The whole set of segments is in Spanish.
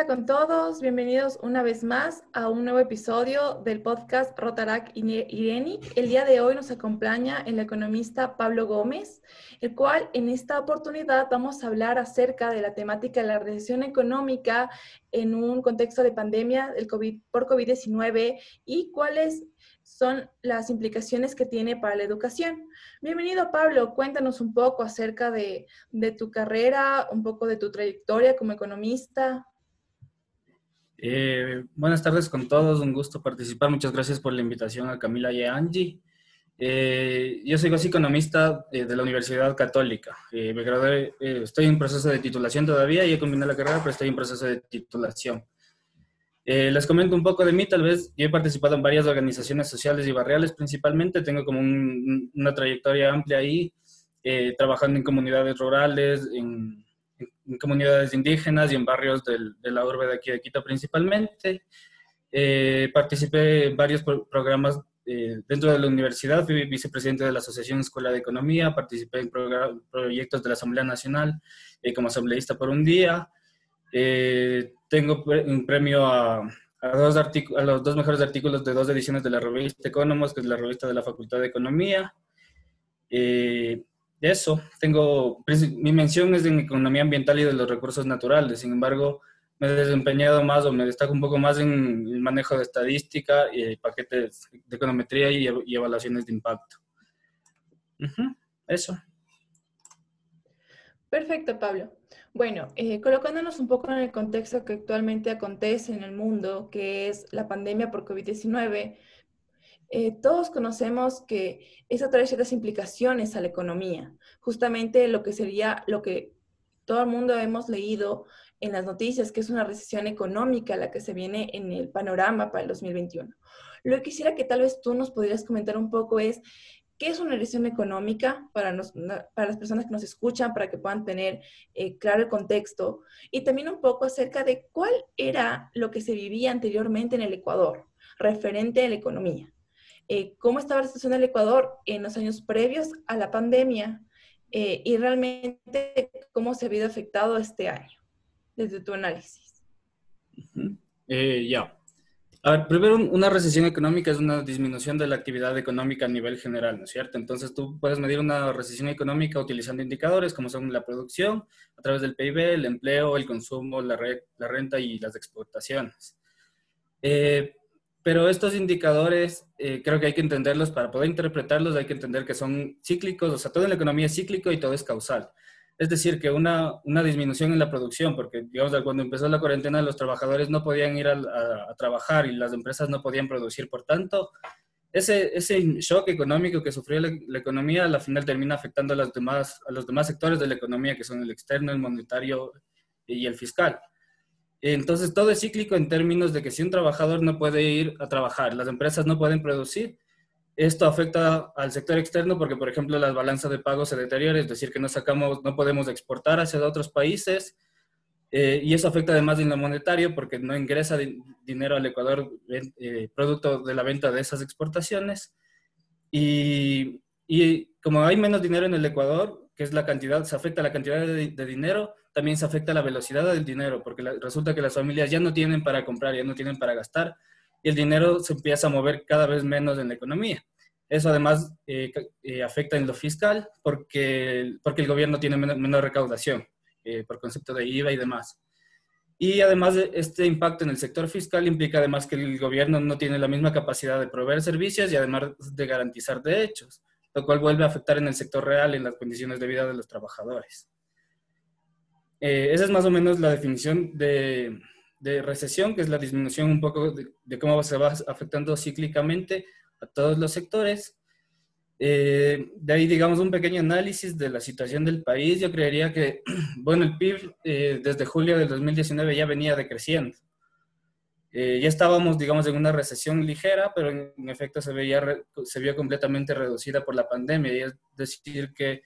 Hola con todos, bienvenidos una vez más a un nuevo episodio del podcast Rotarac Ireni. El día de hoy nos acompaña el economista Pablo Gómez, el cual en esta oportunidad vamos a hablar acerca de la temática de la recesión económica en un contexto de pandemia del COVID, por COVID-19 y cuáles son las implicaciones que tiene para la educación. Bienvenido Pablo, cuéntanos un poco acerca de, de tu carrera, un poco de tu trayectoria como economista. Eh, buenas tardes con todos, un gusto participar. Muchas gracias por la invitación a Camila y a Angie. Eh, yo soy economista eh, de la Universidad Católica. me gradué, estoy en proceso de titulación todavía, ya combiné la carrera, pero estoy en proceso de titulación. les comento un poco de mí, tal vez yo he participado en varias organizaciones sociales y barriales principalmente, tengo como una trayectoria amplia ahí, trabajando en comunidades rurales, en en comunidades indígenas y en barrios del, de la urbe de aquí de Quito principalmente. Eh, participé en varios programas eh, dentro de la universidad, fui vicepresidente de la Asociación Escuela de Economía, participé en proyectos de la Asamblea Nacional eh, como asambleísta por un día. tengo un premio a, a, dos a los dos mejores artículos de dos ediciones de la revista Economos, que es la revista de la Facultad de Economía eso, tengo, mi mención es en economía ambiental y de los recursos naturales, sin embargo, me he desempeñado más o me destaco un poco más en el manejo de estadística y paquetes de econometría y, evaluaciones de impacto. Eso. Perfecto, Pablo. Bueno, eh, colocándonos un poco en el contexto que actualmente acontece en el mundo, que es la pandemia por COVID-19, eh, todos conocemos que eso trae ciertas implicaciones a la economía. Justamente lo que sería lo que todo el mundo hemos leído en las noticias, que es una recesión económica la que se viene en el panorama para el 2021. Lo que quisiera que tal vez tú nos pudieras comentar un poco es, ¿qué es una recesión económica para, las personas que nos escuchan, para que puedan tener eh, claro el contexto? Y también un poco acerca de cuál era lo que se vivía anteriormente en el Ecuador referente a la economía. Eh, cómo estaba la situación del Ecuador en los años previos a la pandemia eh, y realmente cómo se ha habido afectado este año, desde tu análisis. Eh, ya. A ver, primero, una recesión económica es una disminución de la actividad económica a nivel general, ¿no es cierto? Entonces, tú puedes medir una recesión económica utilizando indicadores como son la producción, a través del PIB, el empleo, el consumo, la, la renta y las exportaciones. Eh, pero estos indicadores eh, creo que hay que entenderlos para poder interpretarlos, hay que entender que son cíclicos, o sea, todo en la economía es cíclico y todo es causal. Es decir, que una, una disminución en la producción, porque digamos, cuando empezó la cuarentena los trabajadores no podían ir a, trabajar y las empresas no podían producir, por tanto, ese, ese shock económico que sufrió la, la, economía, al final termina afectando a, las demás, a los demás sectores de la economía, que son el externo, el monetario y el fiscal. Entonces, todo es cíclico en términos de que si un trabajador no puede ir a trabajar, las empresas no pueden producir, esto afecta al sector externo porque, por ejemplo, las balanzas de pago se deterioran, es decir, que no sacamos, no podemos exportar hacia otros países, eh, y eso afecta además en lo monetario porque no ingresa dinero al Ecuador eh, producto de la venta de esas exportaciones. Y, y, como hay menos dinero en el Ecuador, que es la cantidad, se afecta la cantidad de, de dinero, también se afecta la velocidad del dinero, porque resulta que las familias ya no tienen para comprar, ya no tienen para gastar, y el dinero se empieza a mover cada vez menos en la economía. Eso además eh, eh, afecta en lo fiscal porque, porque el gobierno tiene menos, recaudación eh, por concepto de IVA y demás. Y además este impacto en el sector fiscal implica además que el gobierno no tiene la misma capacidad de proveer servicios y además de garantizar derechos, lo cual vuelve a afectar en el sector real en las condiciones de vida de los trabajadores. Eh, esa es más o menos la definición de, recesión, que es la disminución un poco de, cómo se va afectando cíclicamente a todos los sectores. Eh, de ahí, digamos, un pequeño análisis de la situación del país. Yo creería que, bueno, el PIB eh, desde julio del 2019 ya venía decreciendo. Ya estábamos, digamos, en una recesión ligera, pero en, en efecto se, veía, se vio completamente reducida por la pandemia. Y es decir, que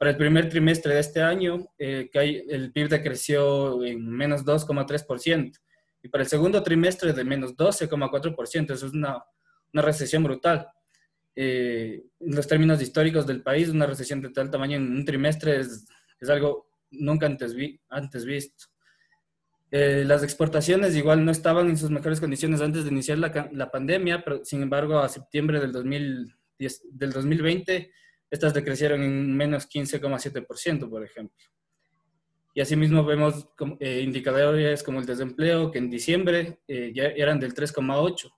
para el primer trimestre de este año, eh, que hay, el PIB decreció en menos 2,3%. Y para el segundo trimestre de menos 12,4%. Eso es una, una recesión brutal. Eh, en los términos históricos del país, una recesión de tal tamaño en un trimestre es, es algo nunca antes, vi, antes visto. Eh, las exportaciones igual no estaban en sus mejores condiciones antes de iniciar la, la pandemia, pero sin embargo a septiembre del, 2010, del 2020 estas decrecieron en menos 15,7%, por ejemplo. Y asimismo vemos eh, indicadores como el desempleo, que en diciembre eh, ya eran del 3,8%.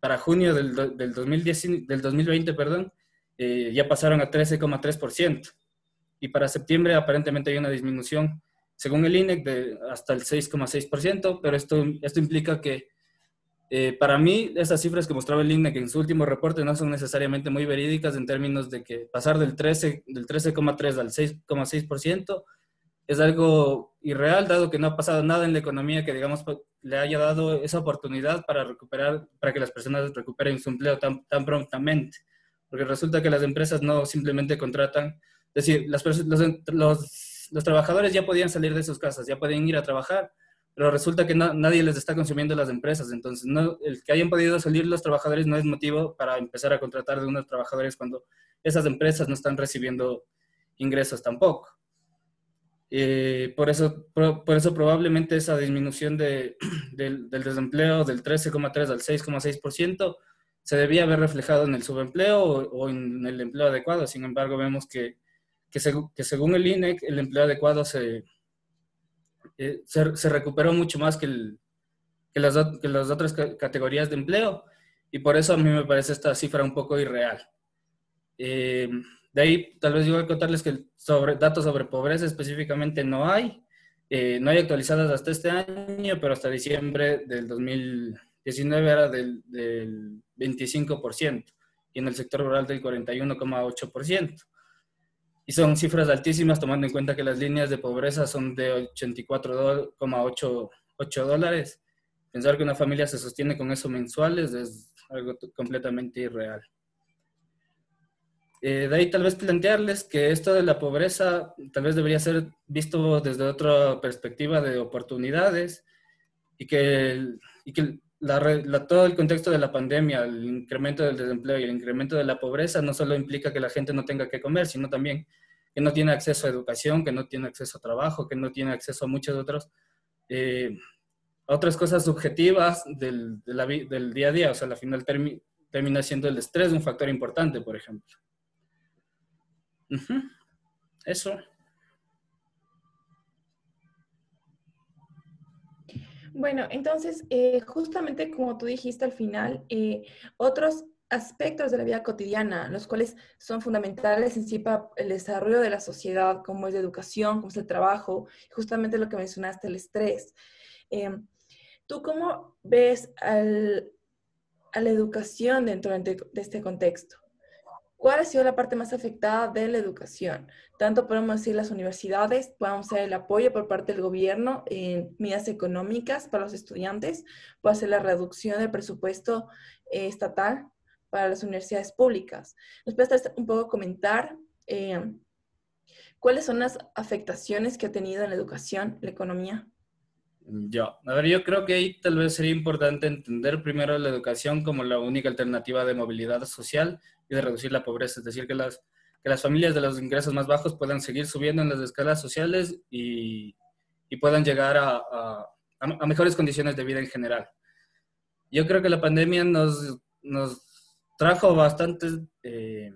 Para junio del, del, 2010, del 2020, perdón, eh, ya pasaron a 13,3%. Y para septiembre aparentemente hay una disminución, según el INEC, de hasta el 6,6%, pero esto, esto implica que para mí esas cifras que mostraba el INEC en su último reporte no son necesariamente muy verídicas en términos de que pasar del 13,3 del 13 al 6,6% es algo irreal, dado que no ha pasado nada en la economía que, digamos, pues, le haya dado esa oportunidad para recuperar, para que las personas recuperen su empleo tan, tan prontamente. Porque resulta que las empresas no simplemente contratan, es decir, las, los, los, los, trabajadores ya podían salir de sus casas, ya podían ir a trabajar, pero resulta que nadie les está consumiendo las empresas. Entonces, no, el que hayan podido salir los trabajadores no es motivo para empezar a contratar de unos trabajadores cuando esas empresas no están recibiendo ingresos tampoco. Eh, por, eso, por, eso probablemente esa disminución de, del, desempleo del 13,3 al 6,6% se debía haber reflejado en el subempleo o, en el empleo adecuado. Sin embargo, vemos que, que, según el INEC, el empleo adecuado se, eh, se, recuperó mucho más que, que, las, que las otras categorías de empleo y por eso a mí me parece esta cifra un poco irreal. Eh, de ahí, tal vez yo voy a contarles que sobre, datos sobre pobreza específicamente no hay. Eh, no hay actualizadas hasta este año, pero hasta diciembre del 2019 era del, del 25% y en el sector rural del 41,8%. Y son cifras altísimas tomando en cuenta que las líneas de pobreza son de 84,8 dólares. Pensar que una familia se sostiene con eso mensuales es algo completamente irreal. Eh, de ahí tal vez plantearles que esto de la pobreza tal vez debería ser visto desde otra perspectiva de oportunidades y que, y que la, todo el contexto de la pandemia, el incremento del desempleo y el incremento de la pobreza no solo implica que la gente no tenga que comer, sino también que no tiene acceso a educación, que no tiene acceso a trabajo, que no tiene acceso a muchos otros, eh, otras cosas subjetivas del, del, día a día. O sea, al final termina siendo el estrés un factor importante, por ejemplo. Eso. Bueno, entonces, eh, justamente como tú dijiste al final, eh, otros aspectos de la vida cotidiana, los cuales son fundamentales en sí para el desarrollo de la sociedad, como es la educación, como es el trabajo, justamente lo que mencionaste, el estrés. Em, ¿Tú cómo ves a la educación dentro de este contexto? ¿Cuál ha sido la parte más afectada de la educación? Tanto podemos decir las universidades, podemos ser el apoyo por parte del gobierno en medidas económicas para los estudiantes, puede ser la reducción del presupuesto eh, estatal para las universidades públicas. ¿Nos puedes un poco comentar eh, cuáles son las afectaciones que ha tenido en la educación, la economía? Ya, a ver, yo creo que ahí tal vez sería importante entender primero la educación como la única alternativa de movilidad social y de reducir la pobreza, es decir, que las, que las familias de los ingresos más bajos puedan seguir subiendo en las escalas sociales y, y puedan llegar a, a, a, mejores condiciones de vida en general. Yo creo que la pandemia nos, nos trajo bastantes, eh,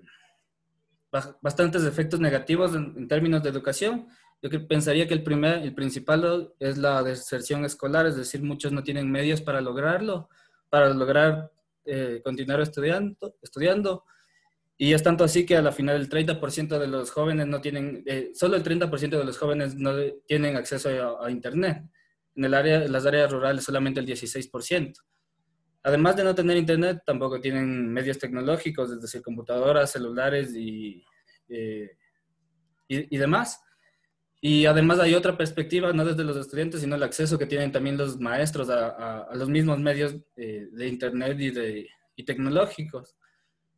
bastantes efectos negativos en, en, términos de educación. Yo pensaría que el, primer, el principal es la deserción escolar, es decir, muchos no tienen medios para lograrlo, para lograr eh, continuar estudiando, estudiando y es tanto así que a la final el 30% de los jóvenes no tienen, eh, solo el 30% de los jóvenes no tienen acceso a, Internet. En, el área, las áreas rurales solamente el 16%. Además de no tener Internet, tampoco tienen medios tecnológicos, es decir, computadoras, celulares y, eh, y, demás. Y además hay otra perspectiva, no desde los estudiantes, sino el acceso que tienen también los maestros a, a, los mismos medios eh, de Internet y, de, y tecnológicos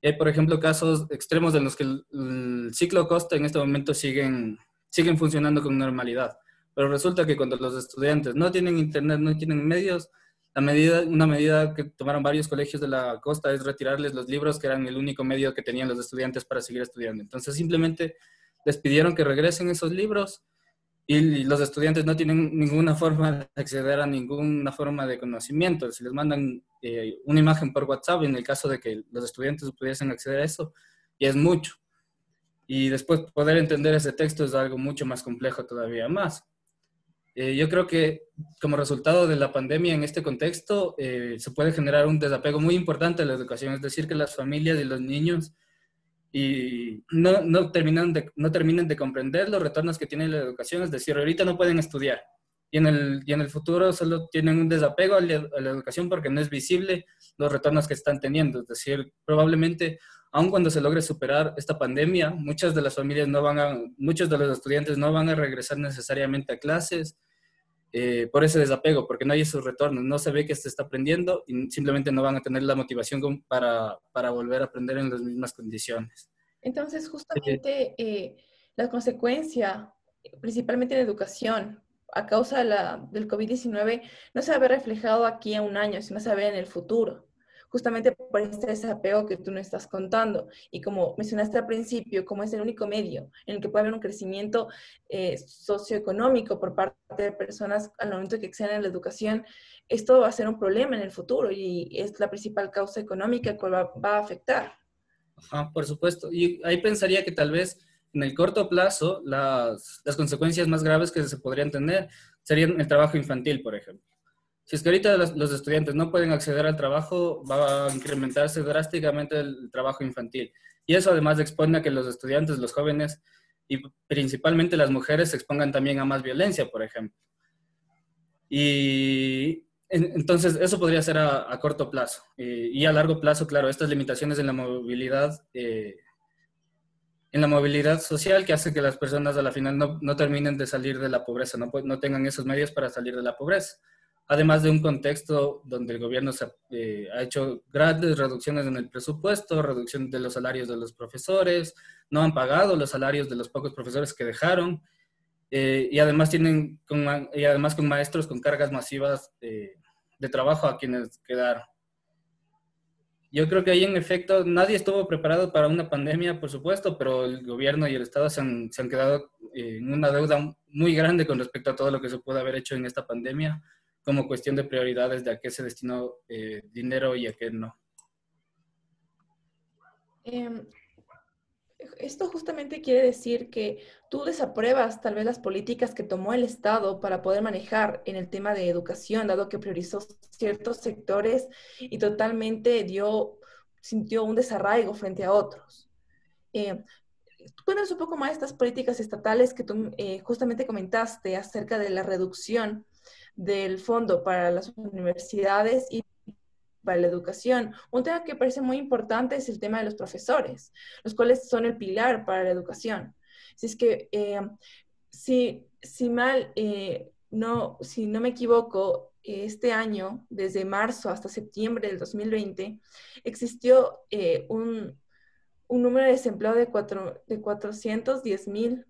hay, por ejemplo, casos extremos en los que el, ciclo costa en este momento siguen, siguen funcionando con normalidad. Pero resulta que cuando los estudiantes no tienen internet, no tienen medios, la medida, una medida que tomaron varios colegios de la costa es retirarles los libros que eran el único medio que tenían los estudiantes para seguir estudiando. Entonces simplemente les pidieron que regresen esos libros y los estudiantes no tienen ninguna forma de acceder a ninguna forma de conocimiento. Si les mandan eh, una imagen por WhatsApp, en el caso de que los estudiantes pudiesen acceder a eso, y es mucho. Y después poder entender ese texto es algo mucho más complejo todavía más. Eh, yo creo que como resultado de la pandemia en este contexto eh, se puede generar un desapego muy importante de la educación, es decir, que las familias y los niños y no, no, terminan de, no terminan de comprender los retornos que tiene la educación, es decir, ahorita no pueden estudiar. Y en el, y en el futuro solo tienen un desapego a la, a la educación porque no es visible los retornos que están teniendo, es decir, probablemente aun cuando se logre superar esta pandemia, muchas de las familias no van a, muchos de los estudiantes no van a regresar necesariamente a clases eh, por ese desapego, porque no hay esos retornos, no se ve que se está aprendiendo y simplemente no van a tener la motivación para, para volver a aprender en las mismas condiciones. Entonces, justamente eh, la consecuencia, principalmente en educación, a causa de la, del COVID-19, no se va a ver reflejado aquí a un año, sino se va a ver en el futuro justamente por este desapego que tú nos estás contando. Y como mencionaste al principio, como es el único medio en el que puede haber un crecimiento eh, socioeconómico por parte de personas al momento que exceden en la educación, esto va a ser un problema en el futuro y es la principal causa económica que va, va a afectar. Ajá, por supuesto. Y ahí pensaría que tal vez en el corto plazo las, las consecuencias más graves que se podrían tener serían el trabajo infantil, por ejemplo. Si es que ahorita los, estudiantes no pueden acceder al trabajo, va a incrementarse drásticamente el trabajo infantil. Y eso además expone a que los estudiantes, los jóvenes y principalmente las mujeres se expongan también a más violencia, por ejemplo. Y entonces eso podría ser a, corto plazo. y a largo plazo, claro, estas limitaciones en la movilidad, eh, en la movilidad social que hace que las personas a la final no, no terminen de salir de la pobreza, no, no tengan esos medios para salir de la pobreza además de un contexto donde el gobierno se, eh, ha hecho grandes reducciones en el presupuesto, reducción de los salarios de los profesores, no han pagado los salarios de los pocos profesores que dejaron, eh, y, además tienen con, y además con maestros con cargas masivas eh, de trabajo a quienes quedaron. Yo creo que ahí en efecto nadie estuvo preparado para una pandemia, por supuesto, pero el gobierno y el Estado se han, se han quedado en una deuda muy grande con respecto a todo lo que se puede haber hecho en esta pandemia como cuestión de prioridades de a qué se destinó eh, dinero y a qué no. Em, esto justamente quiere decir que tú desapruebas tal vez las políticas que tomó el Estado para poder manejar en el tema de educación, dado que priorizó ciertos sectores y totalmente dio, sintió un desarraigo frente a otros. Eh, cuéntanos un poco más estas políticas estatales que tú eh, justamente comentaste acerca de la reducción del fondo para las universidades y para la educación. Un tema que parece muy importante es el tema de los profesores, los cuales son el pilar para la educación. Si es que, eh, si, si, mal, eh, no, si no me equivoco, este año, desde marzo hasta septiembre del 2020, existió eh, un, un, número de desempleo de, cuatro, de 410 mil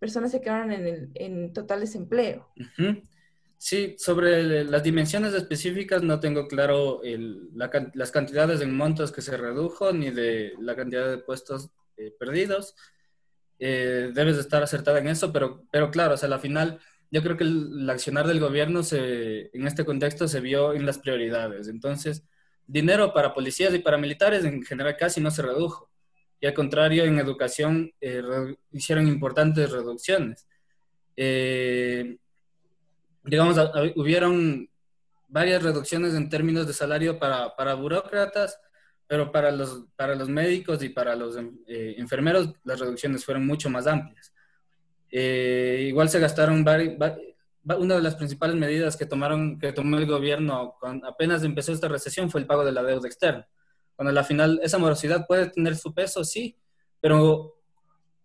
personas se quedaron en, el, en total desempleo. Sí, sobre las dimensiones específicas no tengo claro las cantidades en montos que se redujo ni de la cantidad de puestos eh, perdidos. Eh, debes de estar acertada en eso, pero, pero claro, o sea, al final yo creo que el, accionar del gobierno se, en este contexto se vio en las prioridades. Entonces, dinero para policías y para militares en general casi no se redujo y al contrario, en educación eh, hicieron importantes reducciones. Eh, digamos, hubieron varias reducciones en términos de salario para, para burócratas, pero para los, para los médicos y para los eh, enfermeros las reducciones fueron mucho más amplias. igual se gastaron una de las principales medidas que tomaron que tomó el gobierno cuando apenas empezó esta recesión fue el pago de la deuda externa cuando la final esa morosidad puede tener su peso, sí, pero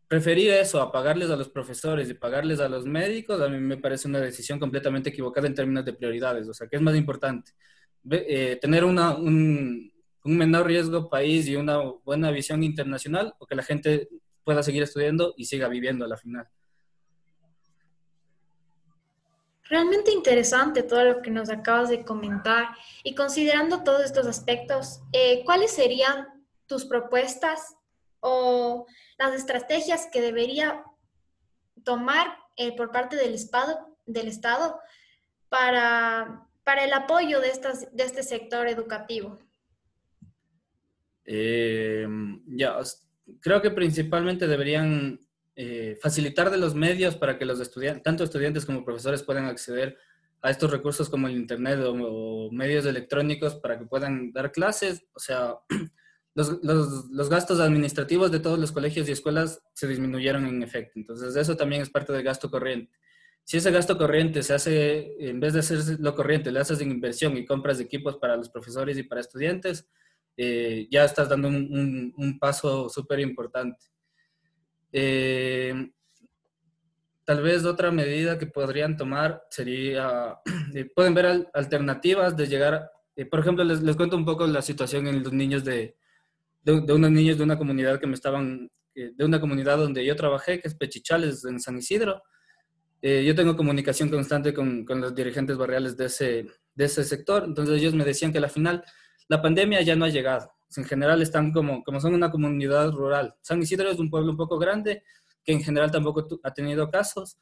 preferir eso a pagarles a los profesores y pagarles a los médicos, a mí me parece una decisión completamente equivocada en términos de prioridades. O sea, ¿qué es más importante? Eh, tener una, un, un, menor riesgo país y una buena visión internacional o que la gente pueda seguir estudiando y siga viviendo a la final. Realmente interesante todo lo que nos acabas de comentar y considerando todos estos aspectos, eh, ¿cuáles serían tus propuestas o las estrategias que debería tomar por parte del Estado, del Estado para, para el apoyo de, estas, de este sector educativo? ya, creo que principalmente deberían eh, facilitar de los medios para que los estudiantes, tanto estudiantes como profesores puedan acceder a estos recursos como el Internet o, medios electrónicos para que puedan dar clases. O sea, los, los, gastos administrativos de todos los colegios y escuelas se disminuyeron en efecto. Entonces, eso también es parte del gasto corriente. Si ese gasto corriente se hace, en vez de hacer lo corriente, le haces en inversión y compras de equipos para los profesores y para estudiantes, eh, ya estás dando un, un paso súper importante. Eh, tal vez otra medida que podrían tomar sería, eh, pueden ver alternativas de llegar, eh, por ejemplo, les, cuento un poco la situación en los niños de, de, unos niños de una comunidad que me estaban, de una comunidad donde yo trabajé, que es Pechichales, en San Isidro. yo tengo comunicación constante con, los dirigentes barriales de ese, de ese sector, entonces ellos me decían que al final la pandemia ya no ha llegado en general están como, como son una comunidad rural. San Isidro es un pueblo un poco grande, que en general tampoco ha tenido casos,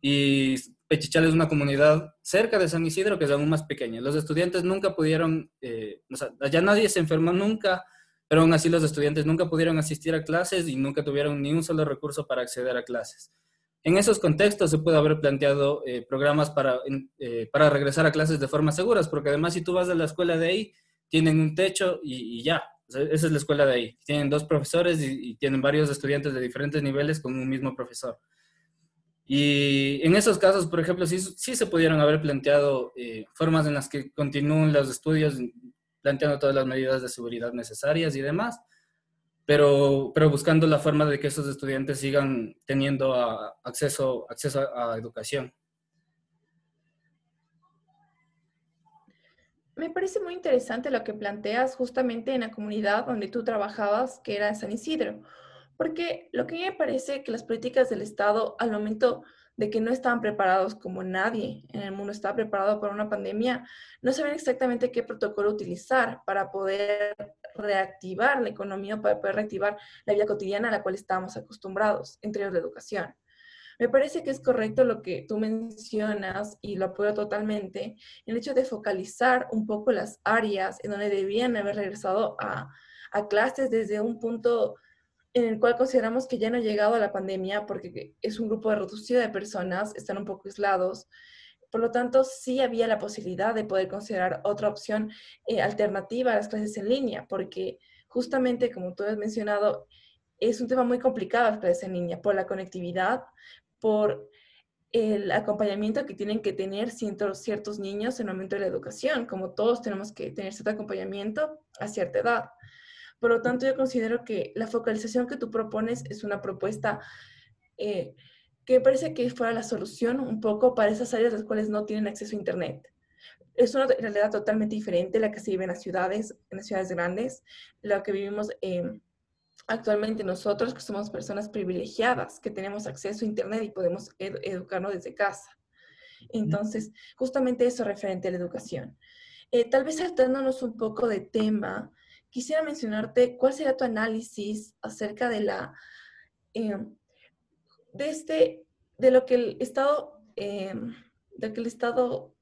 y Pechichal es una comunidad cerca de San Isidro que es aún más pequeña. Los estudiantes nunca pudieron, eh, o sea, allá nadie se enfermó nunca, pero aún así los estudiantes nunca pudieron asistir a clases y nunca tuvieron ni un solo recurso para acceder a clases. En esos contextos se puede haber planteado eh, programas para, eh, para regresar a clases de forma seguras, porque además si tú vas a la escuela de ahí, tienen un techo y, ya. esa es la escuela de ahí. Tienen dos profesores y, tienen varios estudiantes de diferentes niveles con un mismo profesor. Y en esos casos, por ejemplo, sí, sí se pudieron haber planteado eh, formas en las que continúen los estudios, planteando todas las medidas de seguridad necesarias y demás, pero, pero buscando la forma de que esos estudiantes sigan teniendo acceso, acceso a educación. Me parece muy interesante lo que planteas justamente en la comunidad donde tú trabajabas, que era San Isidro, porque lo que me parece que las políticas del Estado al momento de que no estaban preparados como nadie en el mundo estaba preparado para una pandemia, no sabían exactamente qué protocolo utilizar para poder reactivar la economía, para poder reactivar la vida cotidiana a la cual estábamos acostumbrados, entre ellos la educación. Me parece que es correcto lo que tú mencionas y lo apoyo totalmente, el hecho de focalizar un poco las áreas en donde debían haber regresado a, a clases desde un punto en el cual consideramos que ya no ha llegado a la pandemia porque es un grupo reducido de personas, están un poco aislados. Por lo tanto, sí había la posibilidad de poder considerar otra opción eh, alternativa a las clases en línea, porque justamente, como tú has mencionado, es un tema muy complicado las clases en línea por la conectividad, por el acompañamiento que tienen que tener ciertos, ciertos niños en el momento de la educación, como todos tenemos que tener cierto acompañamiento a cierta edad. Por lo tanto, yo considero que la focalización que tú propones es una propuesta eh, que parece que fuera la solución un poco para esas áreas las cuales no tienen acceso a Internet. Es una realidad totalmente diferente la que se vive en las ciudades, en las ciudades grandes, la que vivimos en actualmente nosotros que somos personas privilegiadas, que tenemos acceso a Internet y podemos educarnos desde casa. Entonces, justamente eso referente a la educación. Eh, tal vez saltándonos un poco de tema, quisiera mencionarte cuál sería tu análisis acerca de la, eh, de este, de lo que el Estado, eh, de que el Estado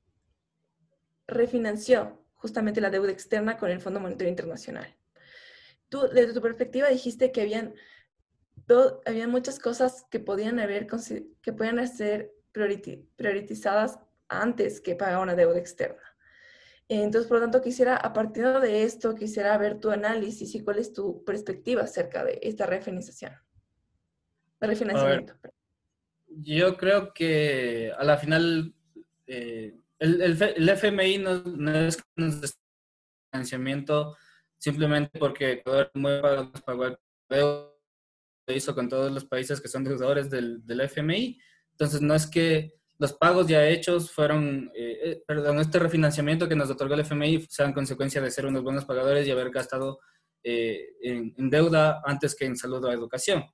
refinanció justamente la deuda externa con el Fondo Monetario Internacional tú, desde tu perspectiva, dijiste que habían, había muchas cosas que podían haber, que podían ser priorizadas antes que pagar una deuda externa. Entonces, por lo tanto, quisiera, a partir de esto, quisiera ver tu análisis y cuál es tu perspectiva acerca de esta refinanciación. refinanciamiento. yo creo que a la final eh, el, el, FMI no, no es un financiamiento simplemente porque Ecuador pagó el lo hizo con todos los países que son deudores del, del, FMI. Entonces, no es que los pagos ya hechos fueron, eh, eh, perdón, este refinanciamiento que nos otorgó el FMI sean consecuencia de ser unos buenos pagadores y haber gastado eh, en, deuda antes que en salud o educación.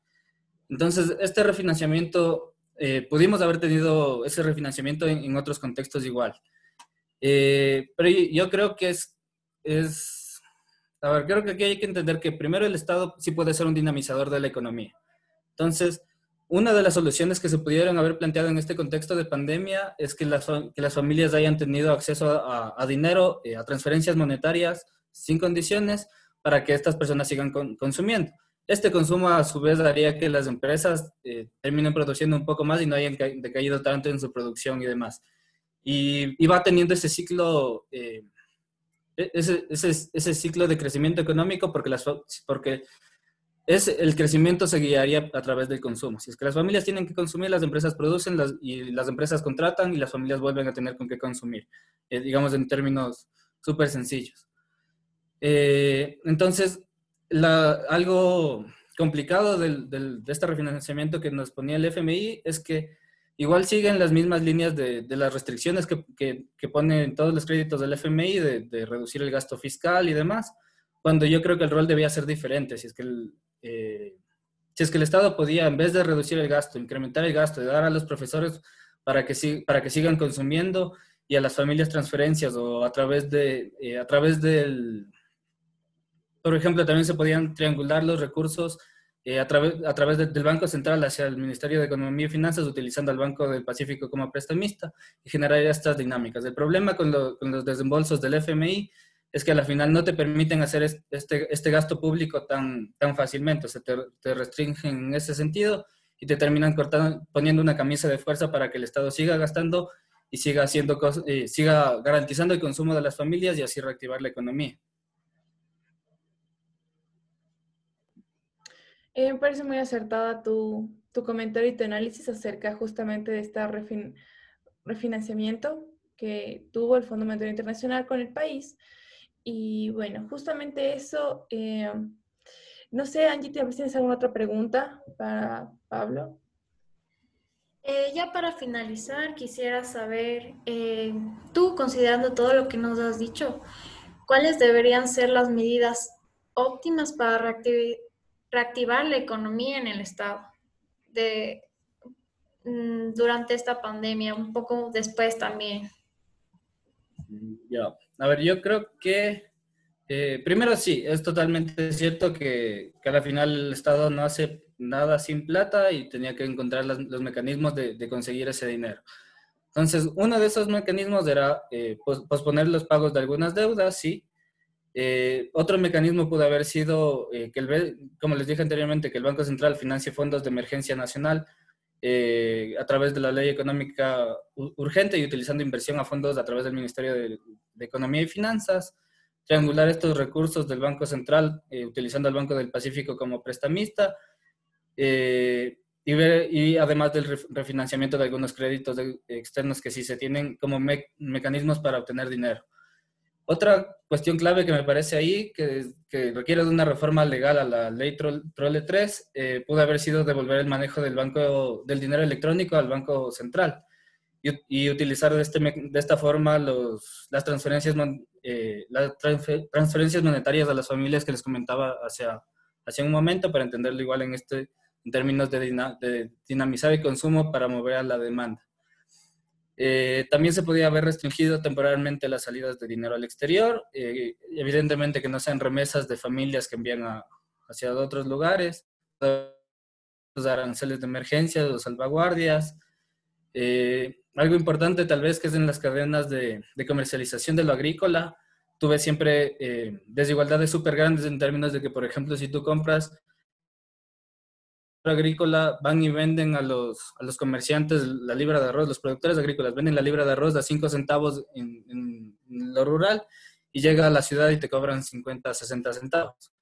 Entonces, este refinanciamiento, pudimos haber tenido ese refinanciamiento en, otros contextos igual. pero yo creo que es a ver, creo que aquí hay que entender que primero el Estado sí puede ser un dinamizador de la economía. Entonces, una de las soluciones que se pudieron haber planteado en este contexto de pandemia es que las, que las familias hayan tenido acceso a, dinero, eh, a transferencias monetarias sin condiciones para que estas personas sigan consumiendo. Este consumo a su vez haría que las empresas eh, terminen produciendo un poco más y no hayan decaído tanto en su producción y demás. Y, va teniendo ese ciclo, eh, ese, ese, ese, ciclo de crecimiento económico porque, las, porque es, el crecimiento se guiaría a través del consumo. Si es que las familias tienen que consumir, las empresas producen las, y las empresas contratan y las familias vuelven a tener con qué consumir, eh, digamos en términos súper sencillos. entonces, algo complicado del, de este refinanciamiento que nos ponía el FMI es que igual siguen las mismas líneas de, las restricciones que, que, ponen todos los créditos del FMI de, reducir el gasto fiscal y demás, cuando yo creo que el rol debía ser diferente. Si es que el, eh, si es que el Estado podía, en vez de reducir el gasto, incrementar el gasto, de dar a los profesores para que, para que sigan consumiendo y a las familias transferencias o a través, de, eh, a través del por ejemplo, también se podían triangular los recursos eh, a, través, a través del Banco Central hacia el Ministerio de Economía y Finanzas, utilizando al Banco del Pacífico como prestamista y generar estas dinámicas. El problema con, los desembolsos del FMI es que a la final no te permiten hacer este, este gasto público tan, tan fácilmente, se te, restringen en ese sentido y te terminan cortando, poniendo una camisa de fuerza para que el Estado siga gastando y siga, haciendo eh, siga garantizando el consumo de las familias y así reactivar la economía. Eh, me parece muy acertada tu, comentario y tu análisis acerca justamente de este refinanciamiento que tuvo el Fondo Monetario Internacional con el país. Y bueno, justamente eso, eh, no sé, Angie, ¿tienes alguna otra pregunta para Pablo? Eh, ya para finalizar, quisiera saber, tú considerando todo lo que nos has dicho, ¿cuáles deberían ser las medidas óptimas para reactivar? Reactivar la economía en el Estado de, mm, durante esta pandemia, un poco después también. Ya, a ver, yo creo que eh, primero sí, es totalmente cierto que, que al final el Estado no hace nada sin plata y tenía que encontrar los mecanismos de, de, conseguir ese dinero. Entonces, uno de esos mecanismos era eh, posponer los pagos de algunas deudas, sí, eh, otro mecanismo pudo haber sido eh, que, el, como les dije anteriormente, que el Banco Central financie fondos de emergencia nacional eh, a través de la ley económica urgente y utilizando inversión a fondos a través del Ministerio de, Economía y Finanzas, triangular estos recursos del Banco Central utilizando al Banco del Pacífico como prestamista y, y, además del refinanciamiento de algunos créditos externos que sí se tienen como mecanismos para obtener dinero. Otra cuestión clave que me parece ahí, que, requiere de una reforma legal a la ley Trole 3, eh, pudo haber sido devolver el manejo del banco del dinero electrónico al Banco Central y, utilizar de, este, de esta forma los, las, transferencias, eh, las transferencias monetarias a las familias que les comentaba hacia, hacia un momento para entenderlo igual en, este, en términos de, de dinamizar el consumo para mover a la demanda. Eh, también se podía haber restringido temporalmente las salidas de dinero al exterior, eh, evidentemente que no sean remesas de familias que envían hacia otros lugares, los aranceles de emergencia, los salvaguardias. Eh, algo importante tal vez que es en las cadenas de, de comercialización de lo agrícola, tuve siempre desigualdades súper grandes en términos de que, por ejemplo, si tú compras agrícola van y venden a los, a los comerciantes la libra de arroz, los productores agrícolas venden la libra de arroz a 5 centavos en, lo rural y llega a la ciudad y te cobran 50, 60 centavos.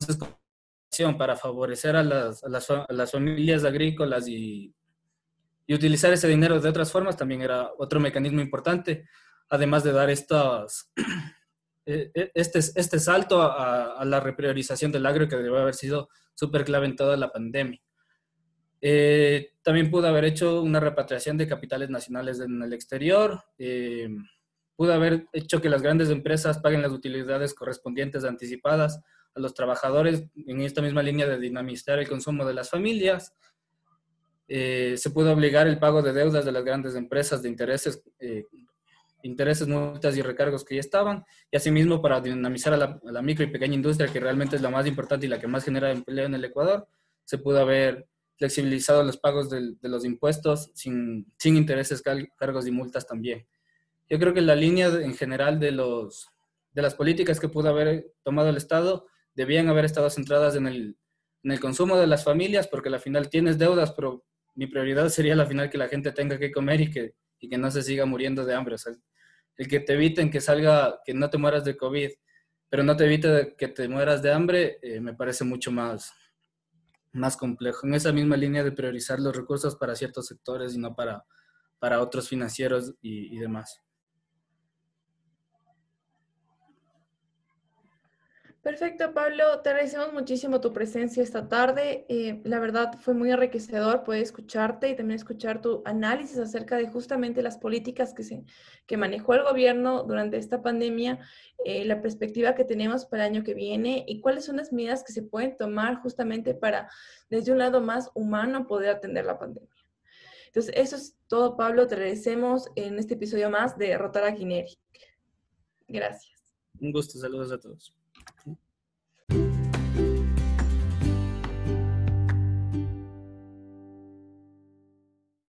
Entonces, para favorecer a las, las, familias agrícolas y, y, utilizar ese dinero de otras formas también era otro mecanismo importante, además de dar estos, e, e, este, este salto a, a la repriorización del agro que debe haber sido súper clave en toda la pandemia. Eh, también pudo haber hecho una repatriación de capitales nacionales en el exterior. Eh, pudo haber hecho que las grandes empresas paguen las utilidades correspondientes anticipadas a los trabajadores en esta misma línea de dinamizar el consumo de las familias. Eh, se pudo obligar el pago de deudas de las grandes empresas de intereses, intereses, multas y recargos que ya estaban, y asimismo para dinamizar a la, micro y pequeña industria, que realmente es la más importante y la que más genera empleo en el Ecuador, se pudo haber flexibilizado los pagos de, los impuestos sin, sin intereses, cargos y multas también. Yo creo que la línea en general de, los, de las políticas que pudo haber tomado el Estado debían haber estado centradas en el, en el consumo de las familias, porque al final tienes deudas, pero mi prioridad sería al final que la gente tenga que comer y que, y que no se siga muriendo de hambre. O sea, el que te eviten que salga, que no te mueras de COVID, pero no te evite que te mueras de hambre, eh, me parece mucho más, más complejo. En esa misma línea de priorizar los recursos para ciertos sectores y no para, para otros financieros y demás. Perfecto, Pablo. Te agradecemos muchísimo tu presencia esta tarde. Eh, la verdad fue muy enriquecedor poder escucharte y también escuchar tu análisis acerca de justamente las políticas que, se, que manejó el gobierno durante esta pandemia, eh, la perspectiva que tenemos para el año que viene y cuáles son las medidas que se pueden tomar justamente para, desde un lado más humano, poder atender la pandemia. Entonces, eso es todo, Pablo. Te agradecemos en este episodio más de Rotara Generic. Gracias. Un gusto. Saludos a todos.